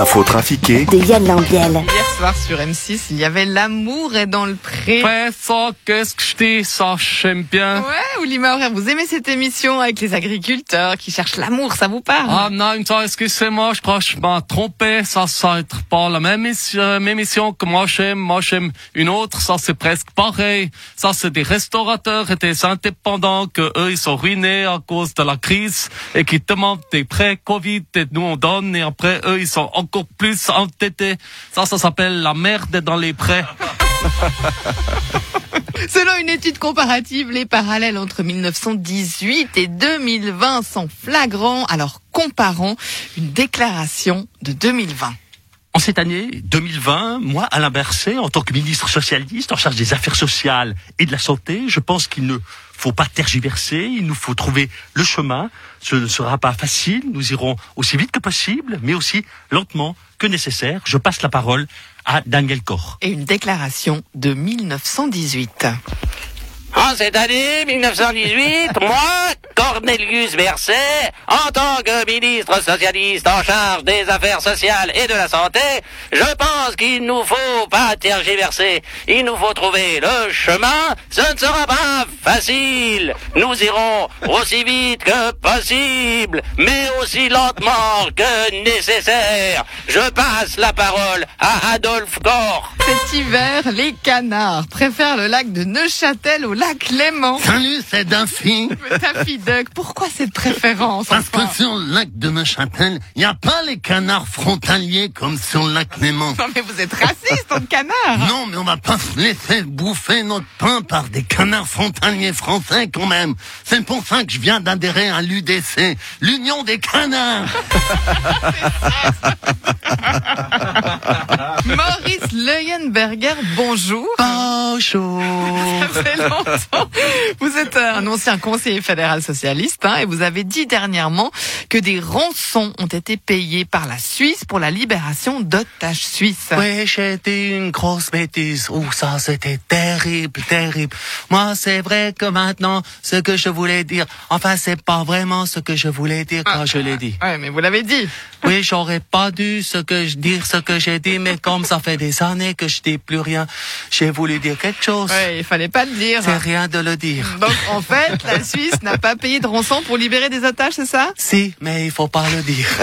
L'info trafiquée de Yann Lambiel. Hier soir sur M6, il y avait L'amour est dans le pré. Ouais, ça, qu'est-ce que je dis, ça, j'aime bien. Ouais, Oulima Aurère, vous aimez cette émission avec les agriculteurs qui cherchent l'amour, ça vous parle? Ah non, ça, excusez-moi, je crois que je m'ai trompé, ça, ça être pas la même émission, même émission que moi j'aime, moi j'aime une autre, ça c'est presque pareil. Ça c'est des restaurateurs et des indépendants que eux ils sont ruinés à cause de la crise et qui demandent des prêts Covid et nous on donne et après eux ils sont encore plus entêtés. Ça, ça s'appelle la merde dans les prêts. Selon une étude comparative, les parallèles entre 1918 et 2020 sont flagrants. Alors comparons une déclaration de 2020. En cette année 2020, moi, Alain Berset, en tant que ministre socialiste en charge des affaires sociales et de la santé, je pense qu'il ne faut pas tergiverser, il nous faut trouver le chemin. Ce ne sera pas facile, nous irons aussi vite que possible, mais aussi lentement que nécessaire. Je passe la parole à Daniel Koch. Et une déclaration de 1918. En cette année 1918, moi, Cornelius Berset, en tant que ministre socialiste en charge des affaires sociales et de la santé, je pense qu'il nous faut pas tergiverser. Il nous faut trouver le chemin. Ce ne sera pas facile. Nous irons aussi vite que possible, mais aussi lentement que nécessaire. Je passe la parole à Adolphe Corr. Cet hiver, les canards préfèrent le lac de Neuchâtel au lac Léman. Salut, c'est Duffy. Mais Taffy Pourquoi cette préférence Parce enfin que sur le lac de Neuchâtel, il n'y a pas les canards frontaliers comme sur le lac Léman. Non mais vous êtes raciste, en canard Non, mais on va pas se laisser bouffer notre pain par des canards frontaliers français quand même. C'est pour ça que je viens d'adhérer à l'UDC, l'Union des canards. Maurice Leuenberger, bonjour. Bonjour. Ça fait longtemps. Ancien conseiller fédéral socialiste hein, et vous avez dit dernièrement que des rançons ont été payées par la Suisse pour la libération d'otages suisses. Oui, j'ai dit une grosse bêtise. Oh, ça, c'était terrible, terrible. Moi, c'est vrai que maintenant, ce que je voulais dire, enfin, c'est pas vraiment ce que je voulais dire quand je l'ai dit. Ouais, mais vous l'avez dit. Oui, j'aurais pas dû ce que je dire ce que j'ai dit, mais comme ça fait des années que je dis plus rien, j'ai voulu dire quelque chose. Ouais, il fallait pas le dire. C'est rien de le dire. Donc en fait, la Suisse n'a pas payé de rançon pour libérer des otages, c'est ça? Si, mais il faut pas le dire.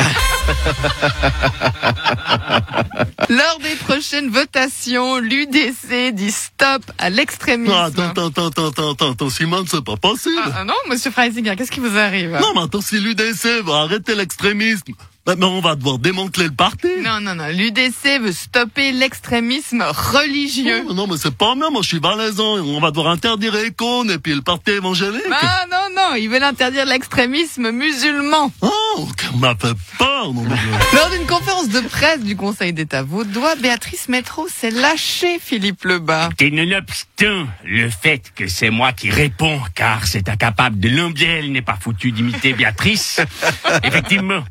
Lors des prochaines votations, l'UDC dit stop à l'extrémisme. Ah, Attends, attends, attends, attends, attends, attends, attends, Simone, c'est pas possible. Ah, ah non, monsieur Freisinger, qu'est-ce qui vous arrive? Non, mais attends, si l'UDC va arrêter l'extrémisme, ben, ben, on va devoir démanteler le parti. Non, non, non. L'UDC veut stopper l'extrémisme religieux. Oh, non, mais c'est pas bien, moi je suis valaisan. On va devoir interdire Econ et puis le parti évangélique. Ah non, non, ils veulent interdire l'extrémisme musulman. Oh, qu'on m'a fait peur. Non, non, non. Lors d'une conférence de presse du Conseil d'État vaudois, Béatrice Métro s'est lâchée Philippe Lebas. Et nonobstant le fait que c'est moi qui réponds, car c'est incapable de l'ombiel n'est pas foutu d'imiter Béatrice, effectivement,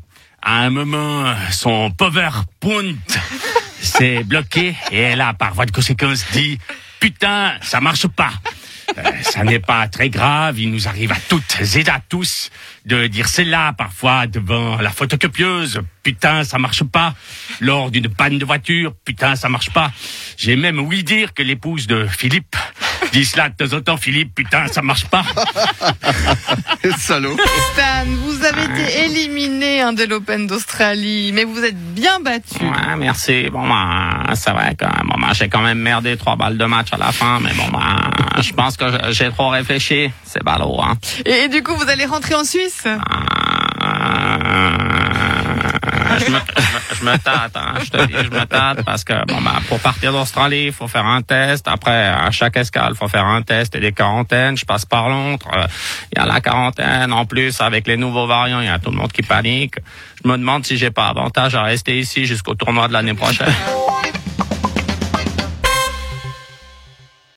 à un moment, son PowerPoint s'est bloqué et elle a, par voie de conséquence, dit « Putain, ça marche pas !» Euh, ça n'est pas très grave, il nous arrive à toutes et à tous de dire cela parfois devant la photocopieuse. Putain, ça marche pas. Lors d'une panne de voiture, putain, ça marche pas. J'ai même ouï dire que l'épouse de Philippe dit cela de temps en temps. Philippe, putain, ça marche pas. Salaud Stan, vous avez été éliminé hein, de l'Open d'Australie, mais vous êtes bien battu. Ouais, merci. Bon, ben, c'est vrai que bon, ben, j'ai quand même merdé trois balles de match à la fin, mais bon, ben, je pense que j'ai trop réfléchi. C'est ballot, hein. Et, et du coup, vous allez rentrer en Suisse? Je, me, je me tâte, hein, je te dis, je me tâte parce que bon bah pour partir d'Australie, il faut faire un test. Après, à chaque escale, faut faire un test et des quarantaines. Je passe par Londres, euh, il y a la quarantaine. En plus, avec les nouveaux variants, il y a tout le monde qui panique. Je me demande si j'ai pas avantage à rester ici jusqu'au tournoi de l'année prochaine.